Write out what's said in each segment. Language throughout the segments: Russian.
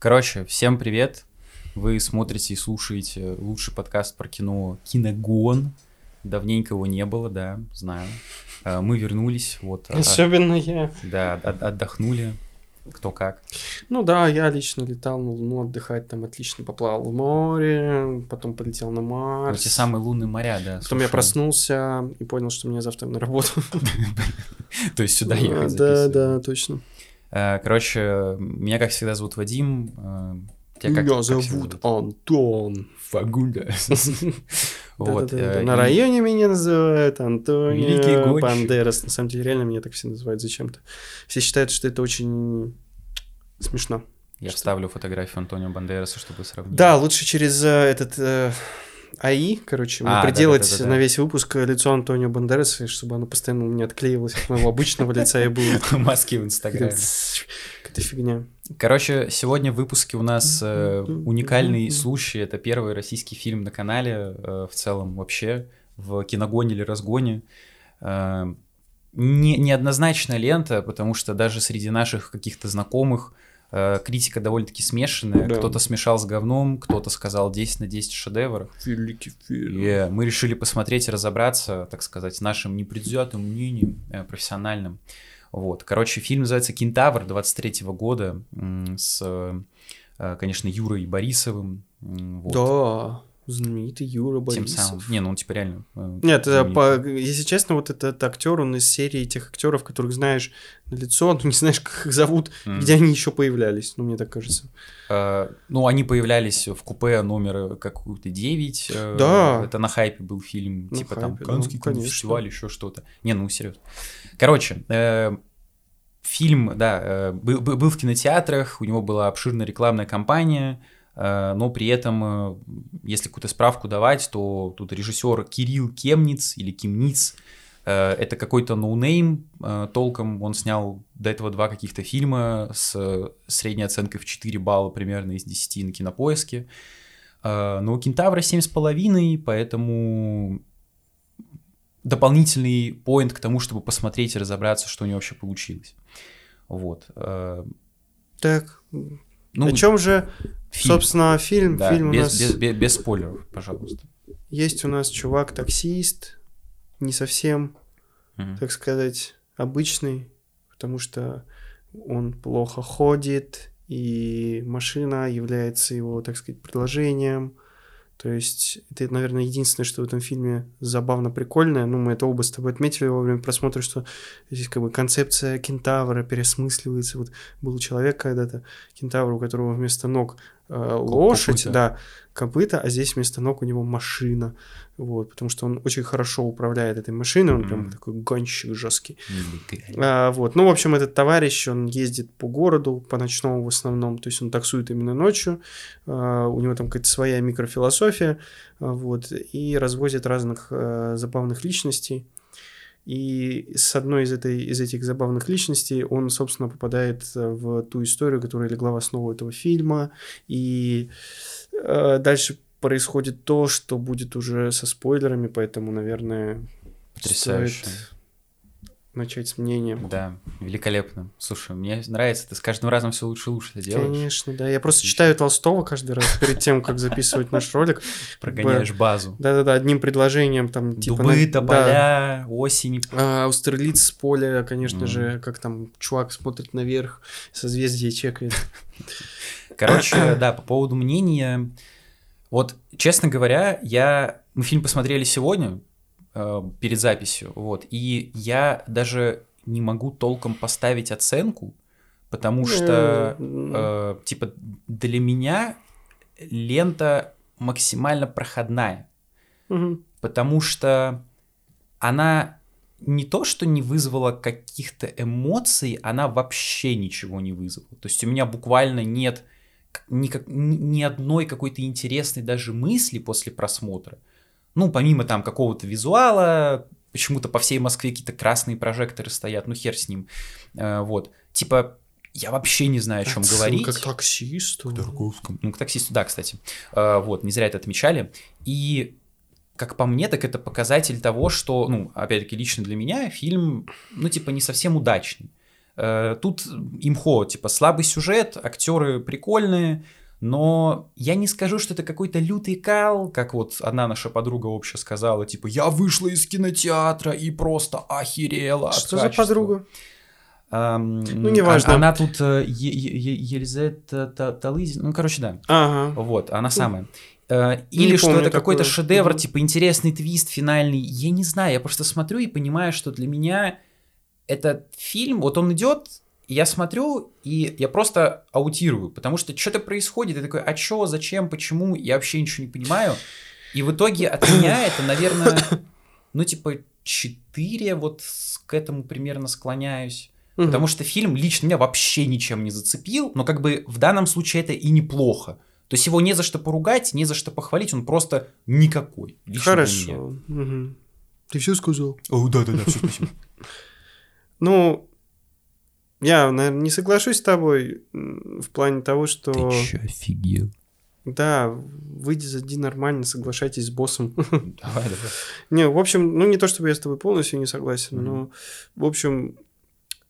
Короче, всем привет. Вы смотрите и слушаете лучший подкаст про кино «Киногон». Давненько его не было, да, знаю. А, Мы вернулись, вот. а- Особенно я. Да, от- отдохнули. Кто как. Ну да, я лично летал на Луну отдыхать, там отлично поплавал в море, потом полетел на Ну, Марс. те самые лунные моря, да. Потом я слушай. проснулся и понял, что мне завтра на работу. То есть сюда ехать Да, записывать. да, точно. А, Короче, меня, как всегда, зовут Вадим. А, Тебя как- Меня как зовут Антон. Фагунда. Вот. Э, На районе меня называют Антонио. Бандерас. На самом деле, реально меня так все называют зачем-то. Все считают, что это очень смешно. Я вставлю фотографию Антонио Бандераса, чтобы сравнить. Да, лучше через э, этот э, АИ, короче, А, приделать да-да-да-да-да. на весь выпуск лицо Антонио Бандераса, чтобы оно постоянно у меня отклеивалось от моего обычного лица и было Маски в Инстаграме. какая-то фигня. Короче, сегодня в выпуске у нас э, уникальный случай. Это первый российский фильм на канале э, в целом вообще в киногоне или разгоне. Э, не, неоднозначная лента, потому что даже среди наших каких-то знакомых э, критика довольно-таки смешанная. Да. Кто-то смешал с говном, кто-то сказал 10 на 10 шедевр. Великий фильм. И мы решили посмотреть и разобраться, так сказать, нашим непредвзятым мнением э, профессиональным. Вот. Короче, фильм называется «Кентавр» 23 года с, э, конечно, Юрой Борисовым. вот. Да, знаменитый Юра Тем Борисов. самым. Не, ну он типа реально... э, Нет, это по, если честно, вот этот актер, он из серии тех актеров, которых знаешь на лицо, но не знаешь, как их зовут, М. где они еще появлялись, ну, мне так кажется. Э, ну, они появлялись в купе номер какой-то 9. э, Да. Это на хайпе был фильм, На типа там хайпе, Каннский ну, фестиваль, еще что-то. Не, ну, серьезно. Короче, э, фильм, да, был, был в кинотеатрах, у него была обширная рекламная кампания, но при этом, э, если какую-то справку давать, то тут режиссер Кирилл Кемниц или Кимниц, э, это какой-то no-name э, толком, он снял до этого два каких-то фильма с э, средней оценкой в 4 балла примерно из 10 на кинопоиске. Э, Но у Кентавра 7,5, поэтому дополнительный поинт к тому, чтобы посмотреть и разобраться, что у него вообще получилось. Вот. э, Так, Ну, о чем же, фильм. собственно, фильм? Да, фильм у без, нас... без, без- без спойлеров, пожалуйста. Есть у нас чувак-таксист, не совсем, Мгм. так сказать, обычный, потому что он плохо ходит, и машина является его, так сказать, предложением. То есть это, наверное, единственное, что в этом фильме забавно прикольное. Ну, мы это оба с тобой отметили во время просмотра, что здесь как бы концепция кентавра переосмысливается. Вот был человек когда-то, кентавр, у которого вместо ног лошадь, копыта. да, копыта, а здесь вместо ног у него машина. Вот, потому что он очень хорошо управляет этой машиной, он прям Мгм. такой гонщик жесткий. Великая. А, вот. Ну, в общем, этот товарищ, он ездит по городу, по ночному в основном, то есть он таксует именно ночью, а, у него там какая-то своя микрофилософия, а, вот, и развозит разных а, забавных личностей. И с одной из, этой, из этих забавных личностей он, собственно, попадает э, в ту историю, которая легла в основу этого фильма. И э, дальше происходит то, что будет уже со спойлерами, поэтому, наверное, Потрясающе. стоит начать с мнением. Да, великолепно. Слушай, мне нравится, ты с каждым разом все лучше и лучше это делаешь. Конечно, да. Я просто Отлично. читаю Толстого каждый раз перед тем, как записывать наш ролик. Прогоняешь базу. Да-да-да, одним предложением там типа... Дубы, на- да. тополя, осень. А, Аустерлиц с поля, конечно же, как там чувак смотрит наверх, созвездие чекает. Короче, да, по поводу мнения. Вот, честно говоря, я... Мы фильм посмотрели сегодня, э, перед записью, вот, и я даже не могу толком поставить оценку, потому что, э, типа, для меня лента максимально проходная, потому что она не то, что не вызвала каких-то эмоций, она вообще ничего не вызвала. То есть у меня буквально нет никак- ни, ни одной какой-то интересной даже мысли после просмотра. Ну, помимо там какого-то визуала, почему-то по всей Москве какие-то красные прожекторы стоят, ну хер с ним. Э, вот. Типа, я вообще не знаю, о чем Отсылка говорить. Как таксист. Ну, к таксисту, да, кстати. Э, вот, не зря это отмечали. И как по мне, так это показатель того, что, ну, опять-таки, лично для меня фильм, ну, типа, не совсем удачный. Э, тут имхо, типа слабый сюжет, актеры прикольные, но я не скажу, что это какой-то лютый кал, как вот одна наша подруга общая сказала, типа, я вышла из кинотеатра и просто охерела Что за подруга? Um, ну, неважно. Она, она тут э, Елизавета Талызин, ну, короче, да. Ага. Вот, она самая. Uh, или не что это какой-то шедевр, угу. типа интересный твист финальный. Я не знаю, я просто смотрю и понимаю, что для меня этот фильм, вот он идет, я смотрю, и я просто аутирую, потому что что-то происходит, я такой, а чё, зачем, почему, я вообще ничего не понимаю. И в итоге от меня это, наверное, ну, типа, 4, вот к этому примерно склоняюсь. Угу. Потому что фильм лично меня вообще ничем не зацепил, но как бы в данном случае это и неплохо. То есть его не за что поругать, не за что похвалить, он просто никакой. Хорошо. Угу. Ты все сказал? О, да, да, да, все, спасибо. Ну, я, наверное, не соглашусь с тобой в плане того, что... Ты чё, офигел? Да, выйди за день нормально, соглашайтесь с боссом. Давай, давай. Не, в общем, ну не то, чтобы я с тобой полностью не согласен, mm-hmm. но, в общем,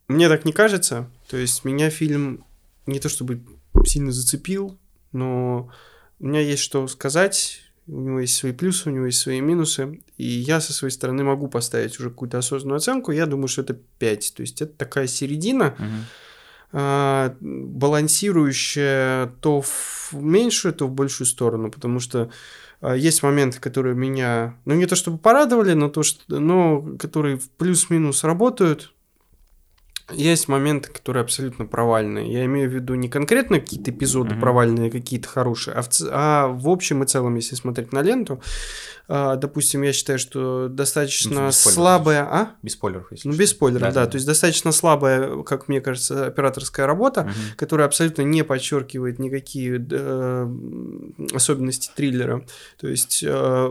мне так не кажется. То есть меня фильм не то чтобы сильно зацепил, но у меня есть что сказать, у него есть свои плюсы, у него есть свои минусы, и я со своей стороны могу поставить уже какую-то осознанную оценку, я думаю, что это 5, то есть это такая середина, а, балансирующая то в меньшую, то в большую сторону, потому что а, есть моменты, которые меня, ну не то чтобы порадовали, но то, что, но которые в плюс-минус работают, есть моменты, которые абсолютно провальные. Я имею в виду не конкретно какие-то эпизоды mm-hmm. провальные, какие-то хорошие, а в, а в общем и целом, если смотреть на ленту, допустим, я считаю, что достаточно ну, слабая... А? Без спойлеров, если Ну, без спойлеров, да, да, да. То есть достаточно слабая, как мне кажется, операторская работа, угу. которая абсолютно не подчеркивает никакие э, особенности триллера. То есть э,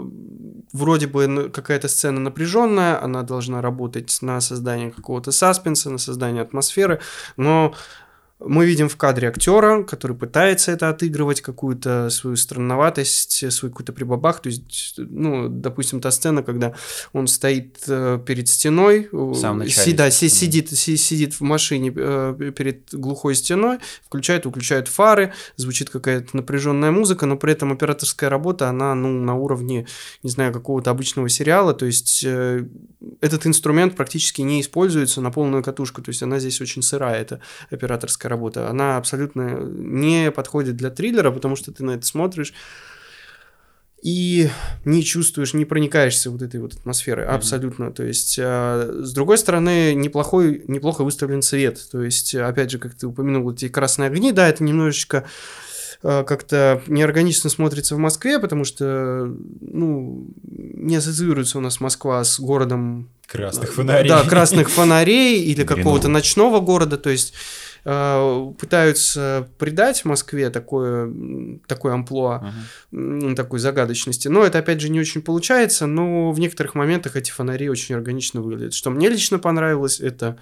вроде бы какая-то сцена напряженная, она должна работать на создание какого-то саспенса, на создание атмосферы, но мы видим в кадре актера, который пытается это отыгрывать, какую-то свою странноватость, свой какой-то прибабах. То есть, ну, допустим, та сцена, когда он стоит э, перед стеной, си, да, си, сидит, си, сидит в машине э, перед глухой стеной, включает, выключает фары, звучит какая-то напряженная музыка, но при этом операторская работа, она, ну, на уровне, не знаю, какого-то обычного сериала. То есть, э, этот инструмент практически не используется на полную катушку. То есть, она здесь очень сырая, эта операторская работа, она абсолютно не подходит для триллера, потому что ты на это смотришь и не чувствуешь, не проникаешься вот этой вот атмосферой, mm-hmm. абсолютно. То есть, э, с другой стороны, неплохой, неплохо выставлен цвет. То есть, опять же, как ты упомянул, эти красные огни, да, это немножечко э, как-то неорганично смотрится в Москве, потому что, ну, не ассоциируется у нас Москва с городом... Красных фонарей. Да, красных фонарей или какого-то ночного города, то есть пытаются придать Москве такое, такое амплуа, uh-huh. такой загадочности. Но это, опять же, не очень получается, но в некоторых моментах эти фонари очень органично выглядят. Что мне лично понравилось, это,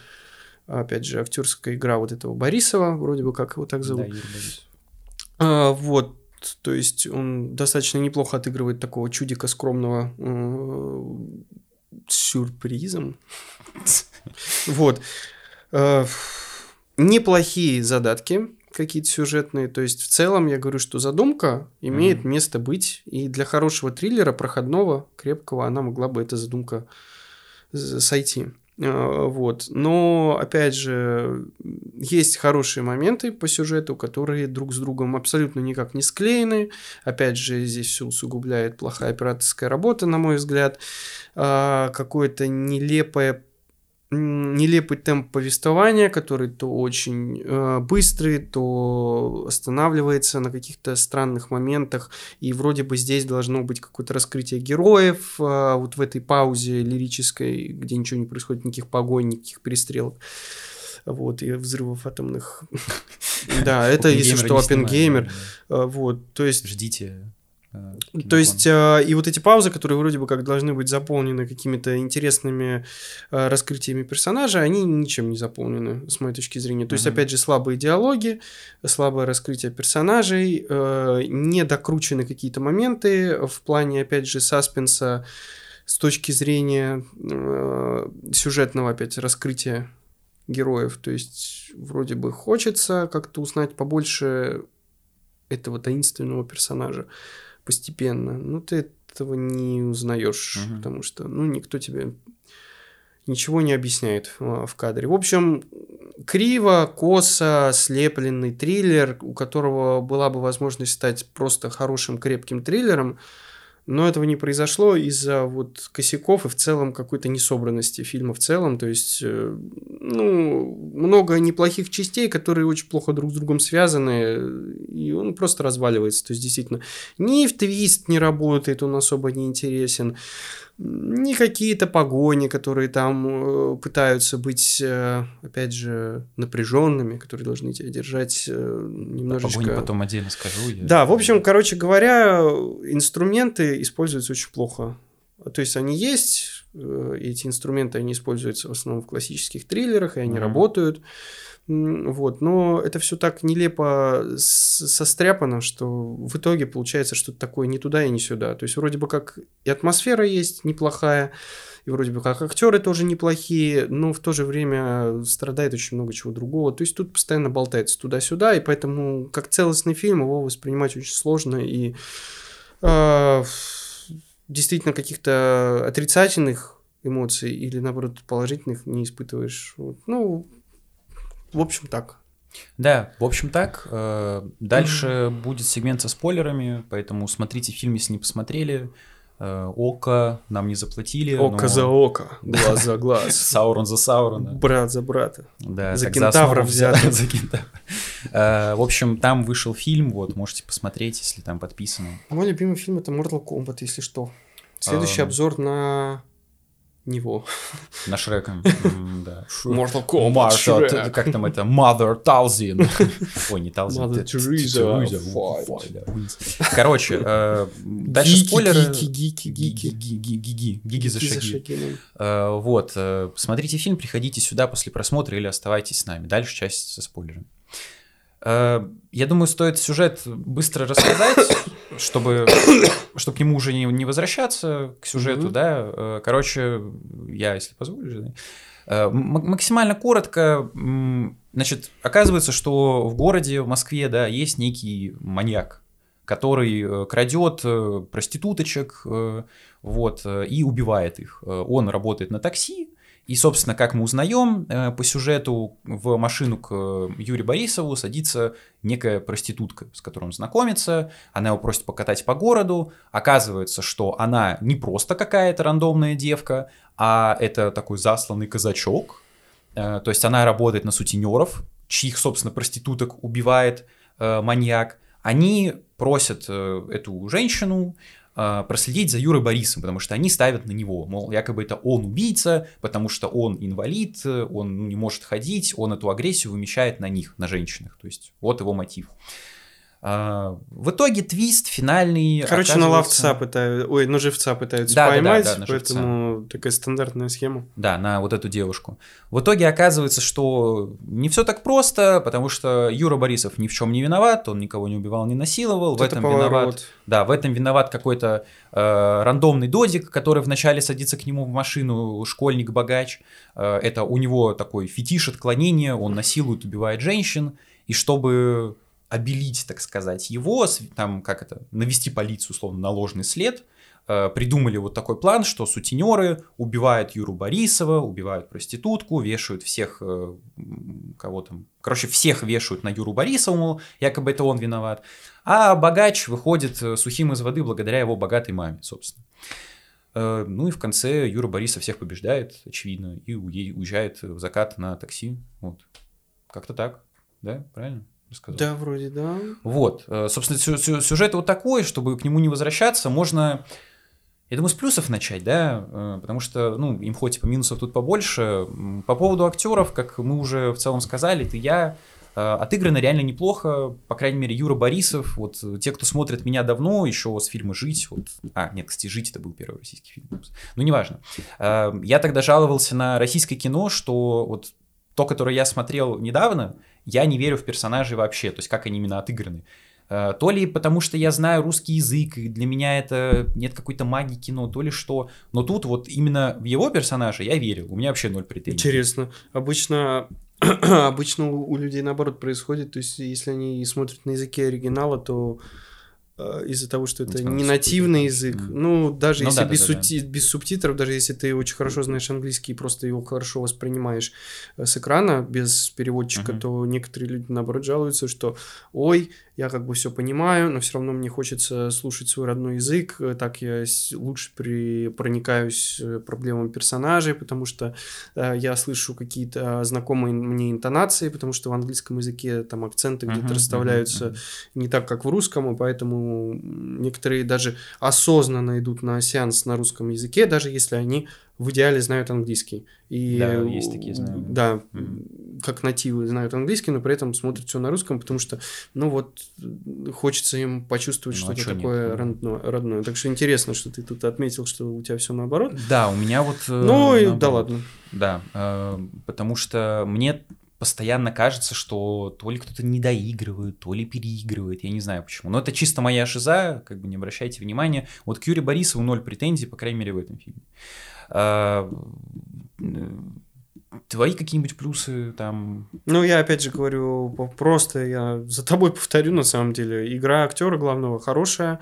опять же, актерская игра вот этого Борисова, вроде бы как его так зовут. Да, а, вот, то есть он достаточно неплохо отыгрывает такого чудика скромного э, сюрпризом. Вот. Неплохие задатки какие-то сюжетные. То есть, в целом, я говорю, что задумка имеет mm-hmm. место быть. И для хорошего триллера, проходного, крепкого, она могла бы эта задумка сойти. А, вот. Но, опять же, есть хорошие моменты по сюжету, которые друг с другом абсолютно никак не склеены. Опять же, здесь все усугубляет плохая операторская работа, на мой взгляд. А, какое-то нелепое нелепый темп повествования, который то очень э, быстрый, то останавливается на каких-то странных моментах, и вроде бы здесь должно быть какое-то раскрытие героев, э, вот в этой паузе лирической, где ничего не происходит, никаких погонь, никаких перестрелок вот, и взрывов атомных. Да, это, если что, Оппенгеймер. Э, вот, то есть... Ждите Э, То есть, э, и вот эти паузы, которые вроде бы как должны быть заполнены какими-то интересными э, раскрытиями персонажа, они ничем не заполнены, с моей точки зрения. То есть, опять же, слабые диалоги, слабое раскрытие персонажей, недокручены какие-то моменты в плане, опять же, саспенса с точки зрения сюжетного, опять, раскрытия героев. То есть, вроде бы хочется как-то узнать побольше этого таинственного персонажа постепенно. Но ты этого не узнаешь, угу. потому что, ну, никто тебе ничего не объясняет в кадре. В общем, криво, косо, слепленный триллер, у которого была бы возможность стать просто хорошим, крепким триллером, но этого не произошло из-за вот косяков и в целом какой-то несобранности фильма в целом. То есть, э, ну, много неплохих частей, которые очень плохо друг с другом связаны, и он просто разваливается. То есть, действительно, ни в твист не работает, он особо не интересен не какие-то погони, которые там э, пытаются быть, э, опять же, напряженными, которые должны тебя держать э, немножечко... Погони потом отдельно скажу. Я... Да, в общем, короче говоря, инструменты используются очень плохо. То есть они есть, эти инструменты, они используются в основном в классических триллерах, и они mm-hmm. работают. Вот, но это все так нелепо состряпано, что в итоге получается что-то такое не туда и не сюда. То есть вроде бы как и атмосфера есть неплохая, и вроде бы как актеры тоже неплохие, но в то же время страдает очень много чего другого. То есть тут постоянно болтается туда-сюда, и поэтому как целостный фильм его воспринимать очень сложно и э, действительно каких-то отрицательных эмоций или наоборот положительных не испытываешь. Вот. Ну, в общем, так. Да, в общем так. Э, дальше mm-hmm. будет сегмент со спойлерами, поэтому смотрите фильм, если не посмотрели. Э, око нам не заплатили. Око но... за око, глаз за глаз. Саурон за Саурона. Брат за брата. Да, за кентавра взято. за кентавра. Э, в общем, там вышел фильм, вот, можете посмотреть, если там подписано. Мой любимый фильм это Mortal Kombat, если что. Следующий обзор на него. На Шрека, да. Mortal Kombat, Marshall, как там это, Mother Talzin. Ой, не Talzin. Mother Teresa. Короче, дальше спойлеры. Гики, гики, гики. Гиги, гиги за шаги. Э, вот, э, смотрите фильм, приходите сюда после просмотра или оставайтесь с нами. Дальше часть со спойлерами. Я думаю, стоит сюжет быстро рассказать, чтобы, чтобы к нему уже не, не возвращаться, к сюжету, mm-hmm. да. Э, короче, я, если позволишь, да. Э, максимально коротко, значит, оказывается, что в городе, в Москве, да, есть некий маньяк, который э, крадет проституточек, вот, и убивает их. Он работает на такси, и, собственно, как мы узнаем, э, по сюжету в машину к э, Юрию Борисову садится некая проститутка, с которой он знакомится, она его просит покатать по городу, оказывается, что она не просто какая-то рандомная девка, а это такой засланный казачок, э, то есть она работает на сутенеров, чьих, собственно, проституток убивает маньяк, они просят эту женщину проследить за Юрой Борисом, потому что они ставят на него, мол, якобы это он убийца, потому что он инвалид, он ну, не может ходить, он эту агрессию вымещает на них, на женщинах, то есть вот его мотив. А, в итоге твист финальный. Короче, оказывается... на ловца пытаются, ой, на живца пытаются да, поймать, да, да, да, поэтому живца. такая стандартная схема. Да, на вот эту девушку. В итоге оказывается, что не все так просто, потому что Юра Борисов ни в чем не виноват, он никого не убивал, не насиловал. Вот в этом поворот. виноват. Да, в этом виноват какой-то э, рандомный додик, который вначале садится к нему в машину, школьник-богач. Э, это у него такой фетиш отклонения, он насилует, убивает женщин, и чтобы обелить, так сказать, его, там, как это, навести полицию, условно, на ложный след, э, придумали вот такой план, что сутенеры убивают Юру Борисова, убивают проститутку, вешают всех, э, кого там, короче, всех вешают на Юру Борисову, якобы это он виноват, а богач выходит э, сухим из воды благодаря его богатой маме, собственно. Ну и в конце Юра Борисов всех побеждает, очевидно, и уезжает в закат на такси. Вот. Как-то так, да, правильно? Рассказал. Да, вроде да. Вот, э, собственно, сюжет вот такой, чтобы к нему не возвращаться, можно, я думаю, с плюсов начать, да, э, потому что, ну, им хоть по минусов тут побольше. По поводу актеров, как мы уже в целом сказали, ты я э, отыграно реально неплохо, по крайней мере, Юра Борисов, вот те, кто смотрит меня давно, еще с фильма «Жить», вот, а, нет, кстати, «Жить» это был первый российский фильм, ну, неважно. Я тогда жаловался на российское кино, что вот то, которое я смотрел недавно, я не верю в персонажей вообще, то есть как они именно отыграны. Э, то ли потому, что я знаю русский язык, и для меня это нет какой-то магии кино, то ли что. Но тут вот именно в его персонажа я верил. У меня вообще ноль претензий. Интересно. Обычно обычно у людей наоборот происходит. То есть, если они смотрят на языке оригинала, то из-за того, что это не нативный язык. Mm. Ну, даже ну, если да, без, да, сути... да. без субтитров, даже если ты очень хорошо знаешь английский и просто его хорошо воспринимаешь э, с экрана без переводчика, mm-hmm. то некоторые люди наоборот жалуются, что ой, я как бы все понимаю, но все равно мне хочется слушать свой родной язык, э, так я лучше при... проникаюсь проблемам персонажей, потому что э, я слышу какие-то знакомые мне интонации, потому что в английском языке там акценты где-то расставляются mm-hmm. не так, как в русском, и поэтому некоторые даже осознанно идут на сеанс на русском языке, даже если они в идеале знают английский. И, да, есть такие, знаю. Да, mm-hmm. как нативы знают английский, но при этом смотрят все на русском, потому что, ну вот, хочется им почувствовать ну, а что-то такое нет? родное, родное. Так что интересно, что ты тут отметил, что у тебя все наоборот. Да, у меня вот... Э, ну, и да ладно. Да, э, потому что мне постоянно кажется, что то ли кто-то не доигрывает, то ли переигрывает, я не знаю почему. Но это чисто моя шиза, как бы не обращайте внимания. Вот к Юре Борисову ноль претензий, по крайней мере, в этом фильме. А, твои какие-нибудь плюсы там? Ну, я опять же говорю, просто я за тобой повторю, на самом деле. Игра актера главного хорошая,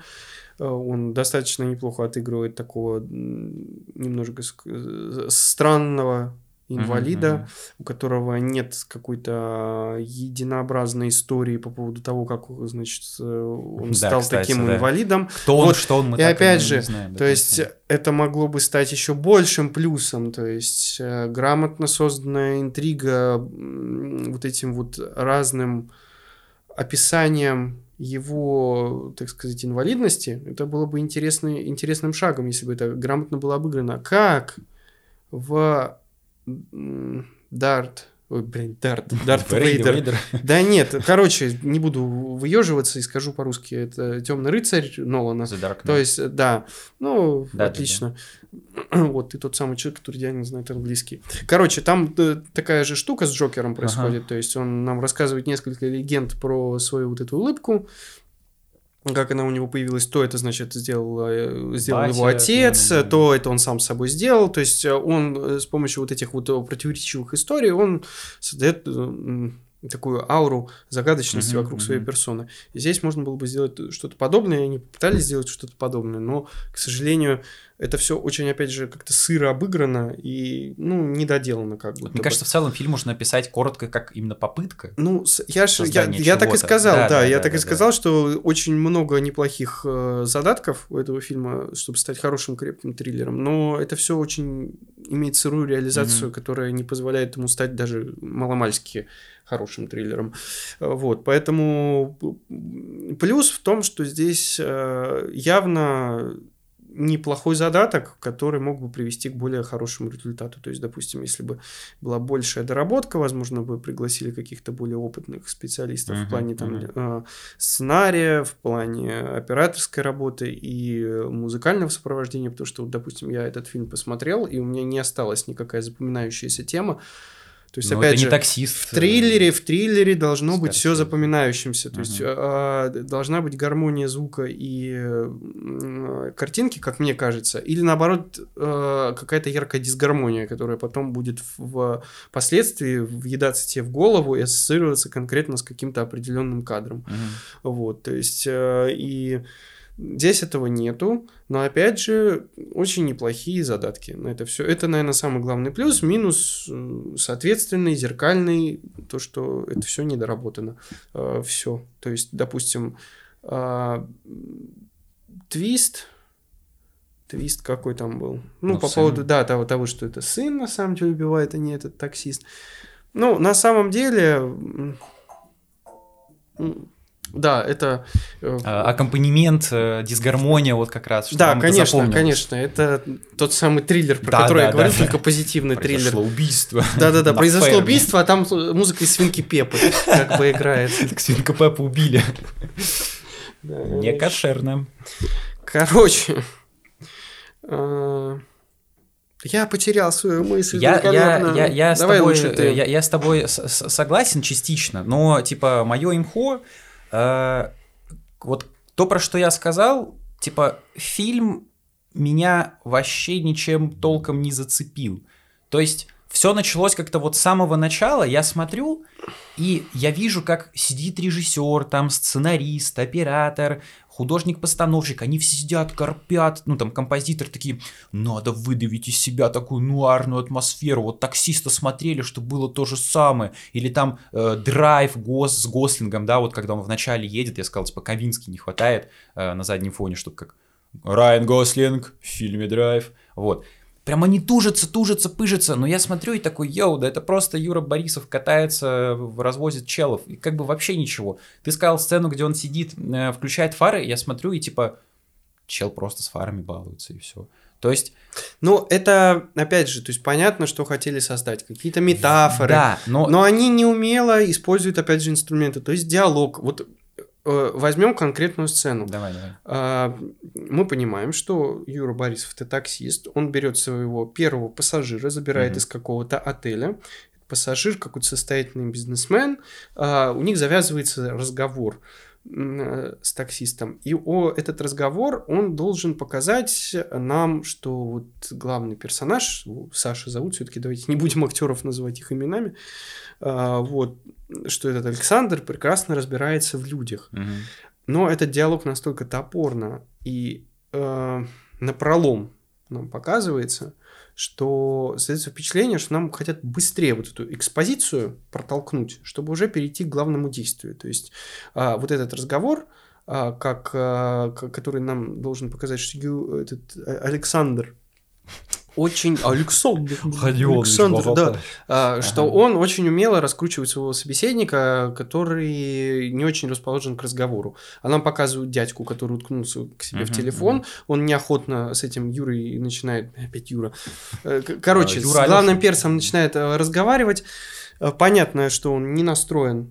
э, он достаточно неплохо отыгрывает такого немножко э, странного инвалида, mm-hmm. у которого нет какой-то единообразной истории по поводу того, как, значит, он да, стал кстати, таким да. инвалидом. Кто он, вот. что он, мы И опять же, знаем, то есть это могло бы стать еще большим плюсом, то есть э, грамотно созданная интрига вот этим вот разным описанием его, так сказать, инвалидности, это было бы интересный, интересным шагом, если бы это грамотно было обыграно. Как в Дарт. Ой, блин, Дарт. Дарт Вейдер. Да нет, короче, не буду выеживаться и скажу по-русски. Это Темный рыцарь Нолана. То есть, да. Ну, да, отлично. Да. Вот, ты тот самый человек, который реально знает английский. Короче, там э, такая же штука с Джокером происходит. Ага. То есть, он нам рассказывает несколько легенд про свою вот эту улыбку как она у него появилась, то это, значит, сделал, э, сделал Батя, его отец, да, да, да. то это он сам с собой сделал. То есть э, он э, с помощью вот этих вот противоречивых историй, он создает такую ауру загадочности uh-huh, вокруг uh-huh. своей персоны. И здесь можно было бы сделать что-то подобное, они пытались сделать что-то подобное, но, к сожалению, это все очень, опять же, как-то сыро обыграно и, ну, недоделано как бы. Мне кажется, в целом фильм можно написать коротко, как именно попытка. Ну, я, ж, я, я так и сказал, да, да, да я да, так да, и сказал, да. что очень много неплохих э, задатков у этого фильма, чтобы стать хорошим крепким триллером, но это все очень имеет сырую реализацию, угу. которая не позволяет ему стать даже маломальски хорошим триллером. Вот, поэтому плюс в том, что здесь э, явно неплохой задаток, который мог бы привести к более хорошему результату. То есть, допустим, если бы была большая доработка, возможно, бы пригласили каких-то более опытных специалистов uh-huh, в плане там, uh-huh. сценария, в плане операторской работы и музыкального сопровождения, потому что, вот, допустим, я этот фильм посмотрел, и у меня не осталась никакая запоминающаяся тема, то есть, Но опять же, таксист. в триллере, в триллере должно быть все запоминающимся. То uh-huh. есть, э, должна быть гармония звука и э, картинки, как мне кажется, или наоборот, э, какая-то яркая дисгармония, которая потом будет в, впоследствии въедаться тебе в голову и ассоциироваться конкретно с каким-то определенным кадром. Uh-huh. Вот, то есть, э, и Здесь этого нету, но опять же очень неплохие задатки на это все. Это, наверное, самый главный плюс. Минус, соответственный, зеркальный, то, что это все недоработано. Э, все. То есть, допустим, э, твист, твист какой там был. Ну, ну по сын. поводу, да, того, того, что это сын на самом деле убивает, а не этот таксист. Ну, на самом деле, да, это... Э, а, аккомпанемент, э, дисгармония вот как раз. Да, конечно, конечно. Это тот самый триллер, про да, который да, я говорю, да, только да. позитивный произошло триллер. убийство. Да-да-да, произошло убийство, а там музыка из Свинки Пепы как бы играет. Так Свинка Пеппа убили. Не кошерно. Короче, э, я потерял свою мысль. Я, я, я, я, с тобой, я, я с тобой согласен частично, но типа мое имхо Э, вот то, про что я сказал, типа, фильм меня вообще ничем толком не зацепил. То есть все началось как-то вот с самого начала. Я смотрю, и я вижу, как сидит режиссер, там сценарист, оператор, художник-постановщик, они все сидят, корпят, ну там композиторы такие, надо выдавить из себя такую нуарную атмосферу, вот таксиста смотрели, что было то же самое, или там э, драйв гос, с Гослингом, да, вот когда он вначале едет, я сказал, типа Ковинский не хватает э, на заднем фоне, чтобы как Райан Гослинг в фильме «Драйв», вот. Прям они тужатся, тужатся, пыжатся, но я смотрю и такой, йоу, да это просто Юра Борисов катается, развозит челов, и как бы вообще ничего. Ты сказал сцену, где он сидит, э, включает фары, я смотрю и типа, чел просто с фарами балуется и все. То есть... Ну, это, опять же, то есть понятно, что хотели создать, какие-то метафоры, да, но... но они неумело используют, опять же, инструменты, то есть диалог. Вот возьмем конкретную сцену. Давай, давай. А, мы понимаем, что Юра Борисов это таксист. Он берет своего первого пассажира, забирает угу. из какого-то отеля. Пассажир какой-то состоятельный бизнесмен. А, у них завязывается разговор э, с таксистом. И о, этот разговор, он должен показать нам, что вот главный персонаж, Саша зовут, все-таки давайте не будем актеров называть их именами, а, вот, что этот Александр прекрасно разбирается в людях. Угу. Но этот диалог настолько топорно и э, напролом нам показывается, что создается впечатление, что нам хотят быстрее вот эту экспозицию протолкнуть, чтобы уже перейти к главному действию. То есть э, вот этот разговор, э, как, э, который нам должен показать, что этот Александр очень Александр, Александр, да, а, ага. что он очень умело раскручивает своего собеседника, который не очень расположен к разговору. А нам показывают дядьку, который уткнулся к себе uh в телефон, uh он неохотно с этим Юрой начинает, опять Юра, э, короче, а, Юра с главным персом начинает э, разговаривать. Э, понятно, что он не настроен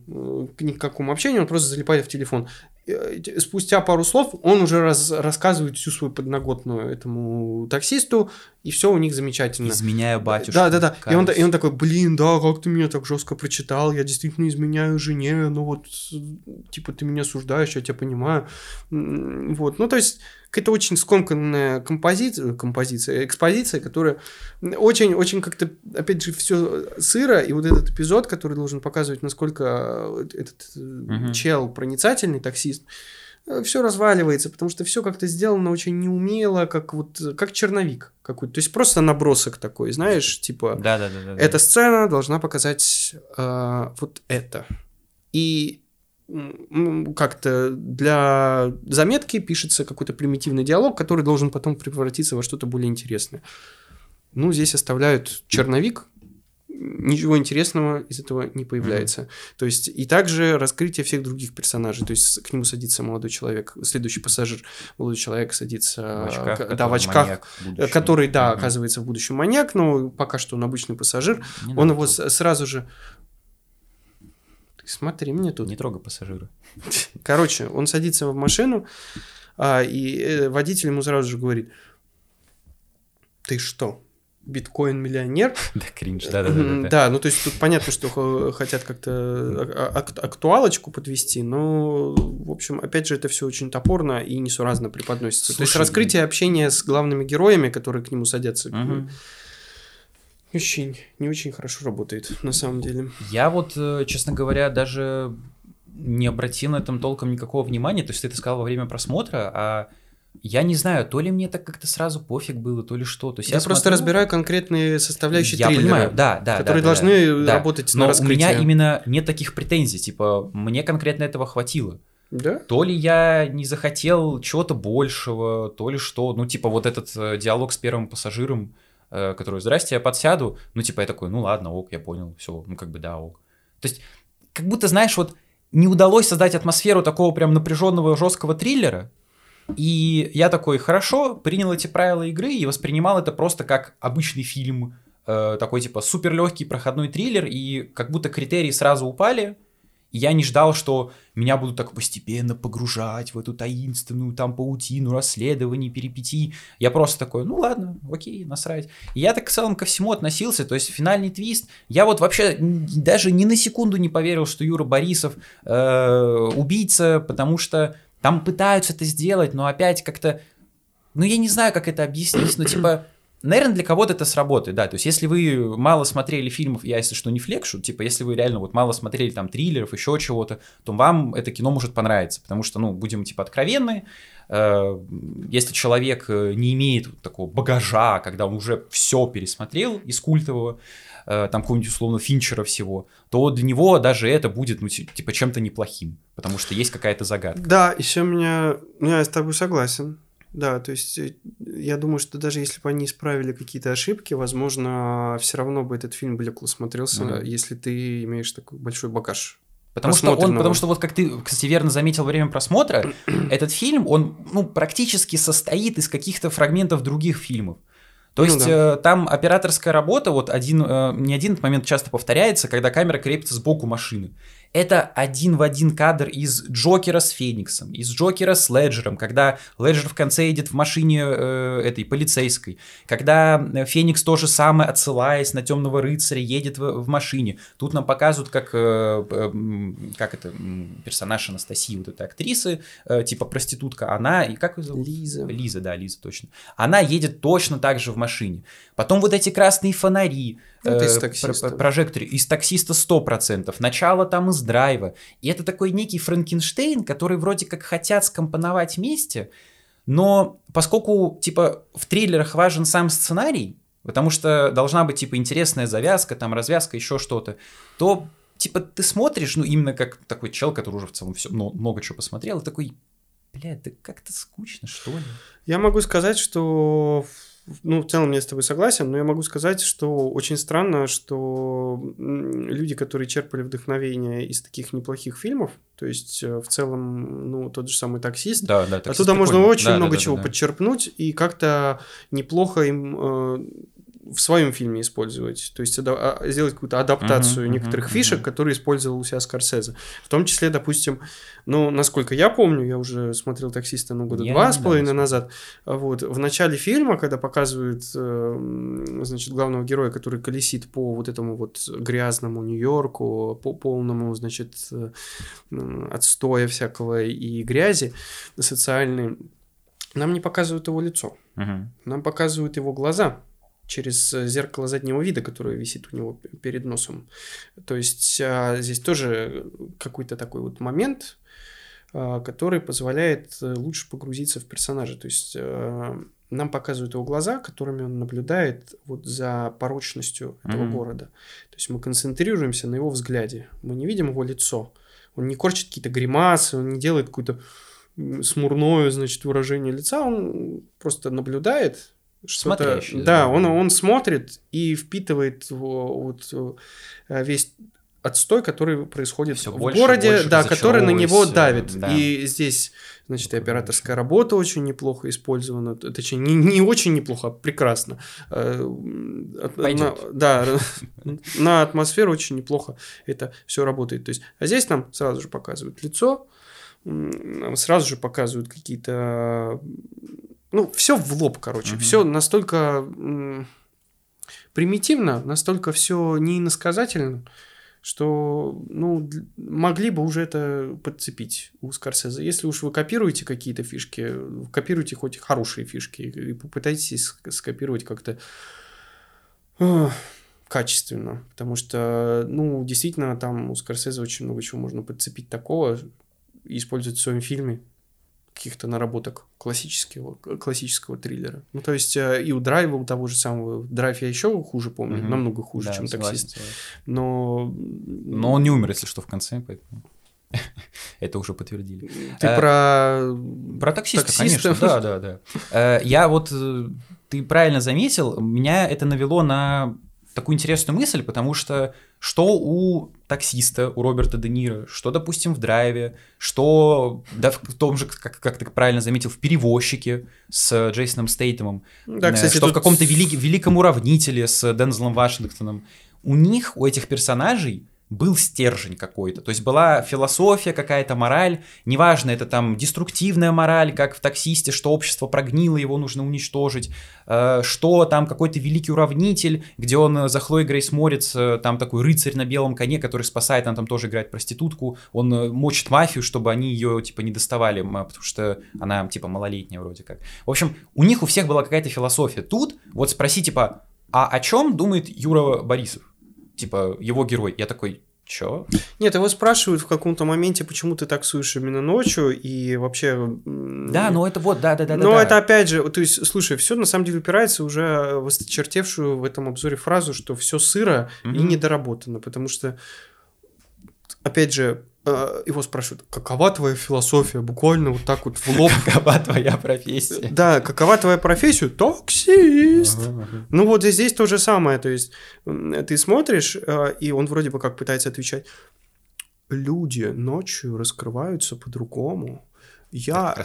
ни к какому общению, он просто залипает в телефон. Э, спустя пару слов он уже раз, рассказывает всю свою подноготную этому таксисту, и все у них замечательно. Изменяю батюшку. Да, да, да. И он, и он такой, блин, да, как ты меня так жестко прочитал, я действительно изменяю жене, ну вот, типа, ты меня осуждаешь, я тебя понимаю. Вот, ну то есть какая-то очень скомканная композиция, композиция, экспозиция, которая очень-очень как-то, опять же, все сыро, и вот этот эпизод, который должен показывать, насколько этот угу. чел проницательный таксист, э, все разваливается, потому что все как-то сделано очень неумело, как вот как черновик какой-то. То есть просто набросок такой, знаешь, типа да, да, да, да, эта сцена должна показать э, вот это. И как-то для заметки пишется какой-то примитивный диалог, который должен потом превратиться во что-то более интересное. Ну, здесь оставляют черновик, ничего интересного из этого не появляется. Mm-hmm. То есть, и также раскрытие всех других персонажей. То есть, к нему садится молодой человек, следующий пассажир, молодой человек садится в очках, к, да, в очках который, да, mm-hmm. оказывается в будущем маньяк, но пока что он обычный пассажир. Не он его сразу же Смотри, мне тут. Не трогай пассажира. Короче, он садится в машину, а, и э, водитель ему сразу же говорит, ты что, биткоин-миллионер. Да, кринж, да, да, да, да. ну то есть тут понятно, что хотят как-то актуалочку подвести, но, в общем, опять же, это все очень топорно и несуразно преподносится. то есть раскрытие общения с главными героями, которые к нему садятся, очень, не очень хорошо работает, на самом деле. Я вот, э, честно говоря, даже не обратил на этом толком никакого внимания. То есть ты это сказал во время просмотра, а я не знаю, то ли мне так как-то сразу пофиг было, то ли что. То есть я, я просто смотрю... разбираю конкретные составляющие я триллера, понимаю, да, да, которые да, должны да, работать Но на раскрытие. у меня именно нет таких претензий, типа мне конкретно этого хватило. Да? То ли я не захотел чего-то большего, то ли что. Ну, типа вот этот э, диалог с первым пассажиром, Э, которую «Здрасте, я подсяду», ну, типа, я такой, ну, ладно, ок, я понял, все, ну, как бы, да, ок. То есть, как будто, знаешь, вот не удалось создать атмосферу такого прям напряженного жесткого триллера, и я такой, хорошо, принял эти правила игры и воспринимал это просто как обычный фильм, э, такой типа супер легкий проходной триллер, и как будто критерии сразу упали, я не ждал, что меня будут так постепенно погружать в эту таинственную там паутину расследований, перипетий. Я просто такой, ну ладно, окей, насрать. И я так в целом ко всему относился, то есть финальный твист. Я вот вообще даже ни на секунду не поверил, что Юра Борисов э, убийца, потому что Там пытаются это сделать, но опять как-то... Ну, я не знаю, как это объяснить, но типа... Наверное, для кого-то это сработает, да. То есть, если вы мало смотрели фильмов, я если что не флекшу, типа, если вы реально вот мало смотрели там триллеров, еще чего-то, то вам это кино может понравиться, потому что, ну, будем типа откровенны, э, если человек э, не имеет такого багажа, когда он уже все пересмотрел из культового, э, там какого-нибудь условно Финчера всего, то для него даже это будет, ну, типа, чем-то неплохим, потому что есть какая-то загадка. Да, еще меня, я с тобой согласен. Да, то есть э, я думаю, что даже если бы они исправили какие-то ошибки, возможно, все равно бы этот фильм блекло смотрелся, mm-hmm. если ты имеешь такой большой багаж. Потому что он, потому что вот как ты, кстати, верно заметил во время просмотра, этот фильм, он ну, практически состоит из каких-то фрагментов других фильмов. То ну, есть да. э, там операторская работа, вот один, э, не один момент часто повторяется, когда камера крепится сбоку машины. Это один в один кадр из Джокера с Фениксом, из Джокера с Леджером, когда Леджер в конце едет в машине э, этой полицейской, когда э, Феникс тоже самое, отсылаясь на Темного рыцаря, едет в, в машине. Тут нам показывают, как, э, э, как это, персонаж Анастасии, вот этой актрисы, э, типа проститутка, она, и как ее зовут? Лиза. Лиза, да, Лиза, точно. Она едет точно так же в машине. Потом вот эти красные фонари, ну, это из таксиста. прожекторе, из таксиста 100%, начало там из драйва. И это такой некий Франкенштейн, который вроде как хотят скомпоновать вместе, но поскольку, типа, в триллерах важен сам сценарий, потому что должна быть, типа, интересная завязка, там, развязка, еще что-то, то, типа, ты смотришь, ну, именно как такой чел, который уже в целом все, много, много чего посмотрел, и такой, блядь, да как-то скучно, что ли? Я могу сказать, что ну, в целом я с тобой согласен, но я могу сказать, что очень странно, что люди, которые черпали вдохновение из таких неплохих фильмов, то есть э, в целом, ну, тот же самый таксист, да, да, таксист оттуда можно очень да, много да, чего да, да. подчерпнуть, и как-то неплохо им э, в своем фильме использовать, то есть а, сделать какую-то адаптацию uh-huh, некоторых uh-huh, фишек, uh-huh. которые использовал у себя Скорсезе. В том числе, допустим, ну, насколько я помню, я уже смотрел «Таксиста» ну, года я два с половиной назад, вот, в начале фильма, когда показывают, э, значит, главного героя, который колесит по вот этому вот грязному Нью-Йорку, по полному, значит, э, отстоя всякого и грязи социальной, нам не показывают его лицо, uh-huh. нам показывают его глаза, через э, зеркало заднего вида, которое висит у него перед носом. То есть а, здесь тоже какой-то такой вот момент, а, который позволяет э, лучше погрузиться в персонажа. То есть нам показывают его глаза, которыми он наблюдает вот за порочностью этого mm-hmm. города. То есть мы концентрируемся на его взгляде. Мы не видим его лицо. Он не корчит какие-то гримасы, он не делает какое-то смурное, значит, выражение лица. Он просто наблюдает что-то, да, он, он смотрит и впитывает вот э, весь отстой, который происходит Всё в больше, городе, больше да, который на него давит. Да. И здесь, значит, и операторская работа очень неплохо использована, точнее, не, не очень неплохо, а прекрасно. Э, на, да, на атмосферу очень неплохо это все работает. То есть, а здесь нам сразу же показывают лицо, сразу же показывают какие-то ну, все в лоб, короче. Угу. Все настолько примитивно, настолько все неиносказательно, что, ну, могли бы уже это подцепить у Скорсезе. Если уж вы копируете какие-то фишки, копируйте хоть хорошие фишки и попытайтесь скопировать как-то качественно, потому что, ну, действительно, там у Скорсезе очень много чего можно подцепить такого и использовать в своем фильме, каких-то наработок классического, классического триллера. Ну, то есть, э, и у Драйва, у того же самого, Драйв я еще хуже помню, угу. намного хуже, да, чем согласен, таксист. Но... Но он не умер, если что, в конце, поэтому... Это уже подтвердили. Ты а, про... Про таксиста, таксиста, конечно, да, да, да. Э, я вот, ты правильно заметил, меня это навело на такую интересную мысль, потому что что у таксиста, у Роберта Де Ниро, что, допустим, в драйве, что да, в том же, как, как ты правильно заметил, в перевозчике с Джейсоном Стейтемом, да, э, кстати, что тут... в каком-то велик, великом уравнителе с Дензелом Вашингтоном. У них, у этих персонажей, был стержень какой-то. То есть была философия какая-то, мораль. Неважно, это там деструктивная мораль, как в «Таксисте», что общество прогнило, его нужно уничтожить. Э, что там какой-то великий уравнитель, где он за Хлоей Грейс Морец, э, там такой рыцарь на белом коне, который спасает, она там тоже играет проститутку. Он э, мочит мафию, чтобы они ее, типа, не доставали, потому что она, типа, малолетняя вроде как. В общем, у них у всех была какая-то философия. Тут вот спроси, типа, а о чем думает Юра Борисов? Типа, его герой. Я такой, Чё? Нет, его спрашивают в каком-то моменте, почему ты таксуешь именно ночью, и вообще... Да, ну это вот, да-да-да. Но да, это опять же, то есть, слушай, все на самом деле упирается уже в осточертевшую в этом обзоре фразу, что все сыро mm-hmm. и недоработано, потому что, опять же, его спрашивают, какова твоя философия? Буквально вот так вот в лоб. Какова твоя профессия? Да, какова твоя профессия? Таксист. Ну вот здесь то же самое, то есть ты смотришь, э, и он вроде бы как пытается отвечать, люди ночью раскрываются по-другому. Я,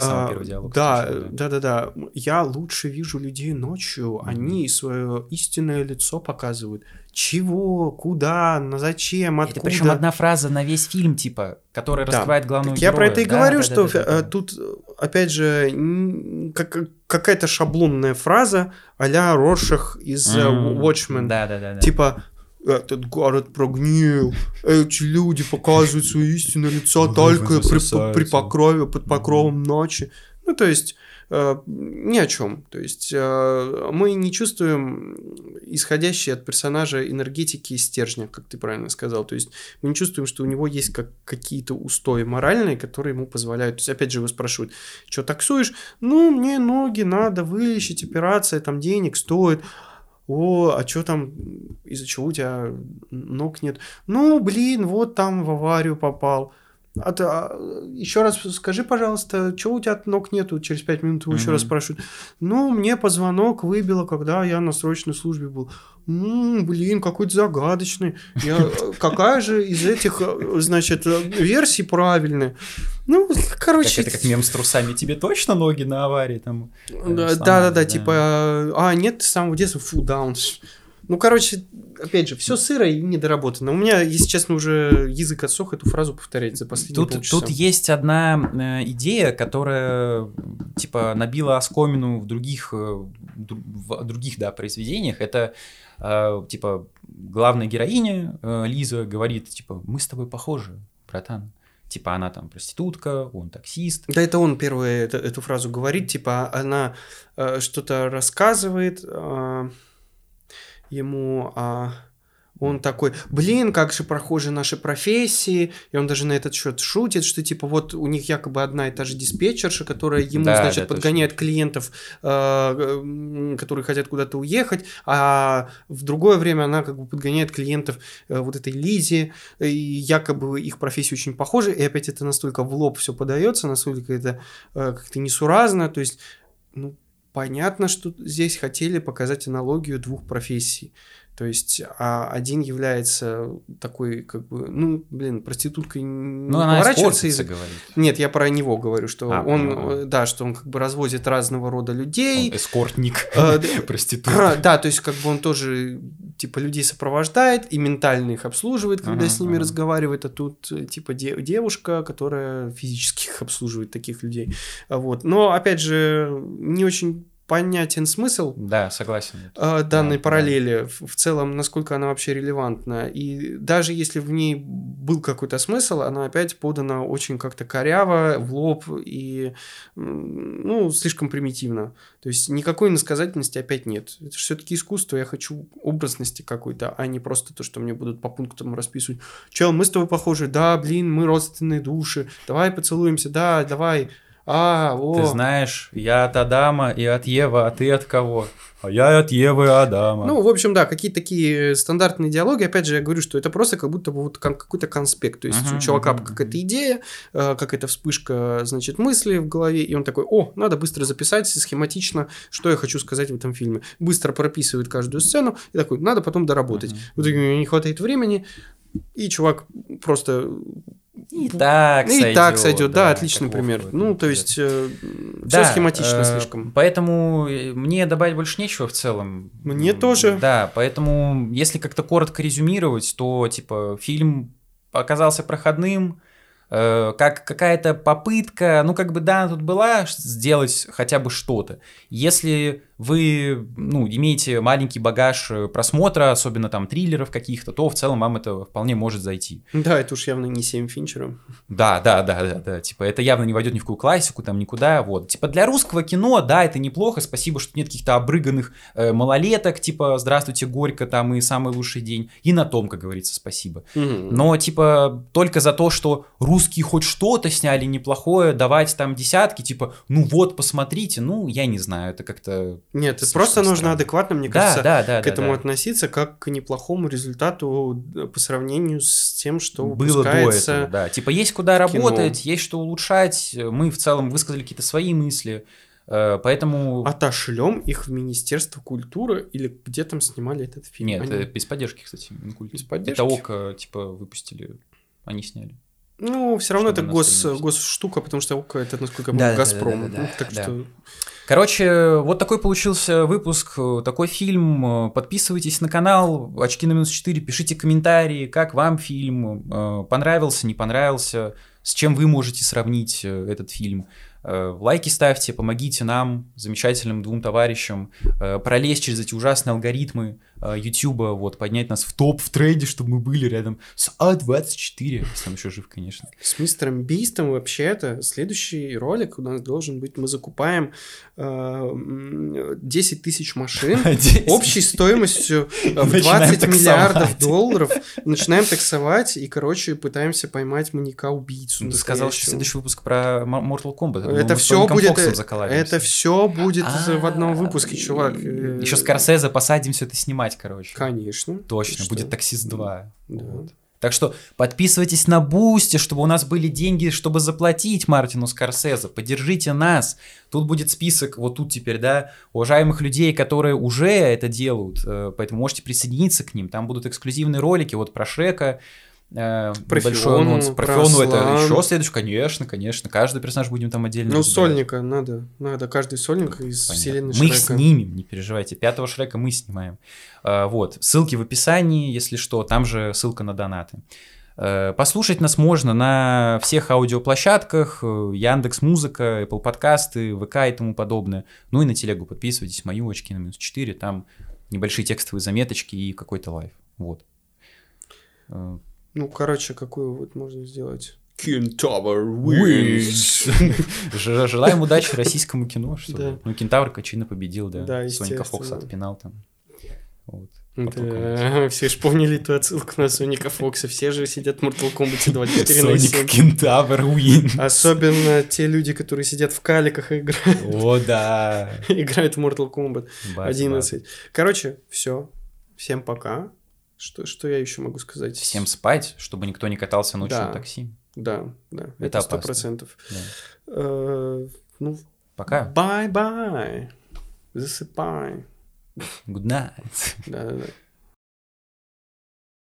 диалог, да, да, да, да, да. Я лучше вижу людей ночью. Mm-hmm. Они свое истинное лицо показывают. Чего, куда, на зачем, откуда. Это причем одна фраза на весь фильм, типа, которая да. раскрывает главную так Я про это и да, говорю, да, что да, да, да, тут, опять же, как, какая-то шаблонная фраза а-ля Роршах из mm-hmm. Watchmen. Да, да, да, да. Типа, этот город прогнил, эти люди показывают свое истинное лицо только при, при покрове, под покровом ночи. Ну, то есть, э, ни о чем. То есть, э, мы не чувствуем исходящие от персонажа энергетики и стержня, как ты правильно сказал. То есть, мы не чувствуем, что у него есть как, какие-то устои моральные, которые ему позволяют. То есть, опять же, его спрашивают, что таксуешь? Ну, мне ноги надо вылечить, операция, там денег стоит о, а что там, из-за чего у тебя ног нет? Ну, блин, вот там в аварию попал. А ты, а, еще раз скажи, пожалуйста, чего у тебя ног нету? Через пять минут его mm-hmm. еще раз спрашивают. Ну, мне позвонок выбило, когда я на срочной службе был. Ну, блин, какой-то загадочный. Я, какая же из этих, значит, версий правильная? Ну, короче... Как это как мем с трусами. Тебе точно ноги на аварии там? Да-да-да, типа, а, нет, с самого детства, фу, даунс. Ну, короче, опять же, все сыро и недоработано. У меня, если честно, уже язык отсох эту фразу повторять за последние тут, полчаса. Тут есть одна э, идея, которая, типа, набила оскомину в других, э, в других, да, произведениях. Это, э, типа, главная героиня Лиза говорит, типа, мы с тобой похожи, братан. Типа она там проститутка, он таксист. Да, это он первый это, эту фразу говорит, типа она э, что-то рассказывает, э, ему а, он такой, блин, как же прохожи наши профессии, и он даже на этот счет шутит, что типа вот у них якобы одна и та же диспетчерша, которая ему, да, значит, да, подгоняет точно. клиентов, э, которые хотят куда-то уехать, а в другое время она как бы подгоняет клиентов э, вот этой Лизе, и якобы их профессии очень похожи, и опять это настолько в лоб все подается, настолько это э, как-то несуразно, то есть, ну, понятно, что здесь хотели показать аналогию двух профессий. То есть а один является такой, как бы, ну, блин, проституткой не ну, поворачивается. Из... говорит. Нет, я про него говорю, что а, он, понимаю. да, что он как бы разводит разного рода людей. Он эскортник, а, проститутка. Да, то есть как бы он тоже типа людей сопровождает и ментально их обслуживает, когда ага, с ними ага. разговаривает, а тут типа девушка, которая физически их обслуживает таких людей. Вот. Но опять же не очень понятен смысл да, согласен. Э, данной да, параллели, да. в целом, насколько она вообще релевантна. И даже если в ней был какой-то смысл, она опять подана очень как-то коряво, в лоб и ну, слишком примитивно. То есть никакой иносказательности опять нет. Это все-таки искусство, я хочу образности какой-то, а не просто то, что мне будут по пунктам расписывать. Чел, мы с тобой похожи, да, блин, мы родственные души, давай поцелуемся, да, давай а, о. Ты знаешь, я от Адама и от Евы, а ты от кого? А я от Евы и Адама. Ну, в общем, да, какие-то такие стандартные диалоги. Опять же, я говорю, что это просто как будто бы вот какой-то конспект. То есть uh-huh, у чувака uh-huh. какая-то идея, э, какая-то вспышка, значит, мысли в голове, и он такой, о, надо быстро записать схематично, что я хочу сказать в этом фильме. Быстро прописывает каждую сцену и такой, надо потом доработать. Uh-huh. В итоге не хватает времени, и чувак просто и так и сойдет. так сойдет, да, да отличный пример. Ну, то есть, э, да, все схематично э, слишком. Поэтому э, мне добавить больше нечего в целом. Мне тоже. Да, поэтому, если как-то коротко резюмировать, то, типа, фильм оказался проходным, Э, как какая-то попытка, ну как бы да, тут была сделать хотя бы что-то. Если вы, ну, имеете маленький багаж э, просмотра, особенно там триллеров каких-то, то в целом вам это вполне может зайти. Да, это уж явно не 7 Финчером. Да, да, да, да, да, типа это явно не войдет ни в какую классику, там никуда, вот. Типа для русского кино, да, это неплохо, спасибо, что нет каких-то обрыганных э, малолеток, типа «Здравствуйте, Горько», там и «Самый лучший день», и на том, как говорится, спасибо. Угу. Но, типа, только за то, что русские хоть что-то сняли неплохое, давать там десятки, типа, ну вот, посмотрите, ну, я не знаю, это как-то нет, это просто странно. нужно адекватно, мне да, кажется, да, да, к этому да, да. относиться как к неплохому результату э, по сравнению с тем, что было до этого. Да, типа есть куда кино. работать, есть что улучшать. Мы в целом высказали какие-то свои мысли. Э, поэтому... Отошлем их в Министерство культуры или где там снимали этот фильм? Нет, они... без поддержки, кстати, Минкульт. Без поддержки? Это ОКО, типа, выпустили, они сняли. Ну, все равно это гос, госштука, потому что ОКО это, насколько я помню, да, Газпром. Да, да, да, ну, так да. что... Короче, вот такой получился выпуск, такой фильм. Подписывайтесь на канал «Очки на минус 4», пишите комментарии, как вам фильм, э, понравился, не понравился, с чем вы можете сравнить э, этот фильм. Э, лайки ставьте, помогите нам, замечательным двум товарищам, пролезть через эти ужасные алгоритмы, YouTube, а, вот, поднять нас в топ в трейде, чтобы мы были рядом с А24, если он еще жив, конечно. С мистером Бистом вообще-то следующий ролик у нас должен быть, мы закупаем э, 10 тысяч машин 10. общей стоимостью в 20 миллиардов долларов, начинаем таксовать и, короче, пытаемся поймать маньяка-убийцу. Ты сказал, что следующий выпуск про Mortal Kombat. Это все будет, это все будет в одном выпуске, чувак. Еще Скорсезе посадим все это снимать короче. Конечно. Точно, будет «Таксист 2». Да. Вот. Так что подписывайтесь на Boosty, чтобы у нас были деньги, чтобы заплатить Мартину Скорсезе. Поддержите нас. Тут будет список, вот тут теперь, да, уважаемых людей, которые уже это делают. Э, поэтому можете присоединиться к ним. Там будут эксклюзивные ролики вот про Шрека, Э, про большой анонс. Про, про Фиону это еще следующий, конечно, конечно. Каждый персонаж будем там отдельно Ну, разбирать. сольника надо. Надо каждый сольник из Понятно. вселенной Мы Шрека. их снимем, не переживайте. Пятого Шрека мы снимаем. А, вот. Ссылки в описании, если что. Там же ссылка на донаты. А, послушать нас можно на всех аудиоплощадках, Яндекс Музыка, Apple подкасты, ВК и тому подобное. Ну и на телегу подписывайтесь, мою очки на минус 4, там небольшие текстовые заметочки и какой-то лайв. Вот. Ну, короче, какую вот можно сделать? Кентавр wins. Желаем удачи российскому кино. Что да. Ну, Кентавр Качина победил, да. Да, Соника Фокса отпинал там. Вот. Да, все же помнили эту отсылку на Соника Фокса. Все же сидят в Mortal Kombat 24 на 7. Соник Кентавр win. Особенно те люди, которые сидят в каликах и играют. О, да. играют в Mortal Kombat 11. Короче, все. Всем пока. Что, что я еще могу сказать? Всем спать, чтобы никто не катался ночью да, на такси. Да, да. Это сто процентов. Да. Э, ну, Пока. Bye-bye. Засыпай. Good night. Да, да, да.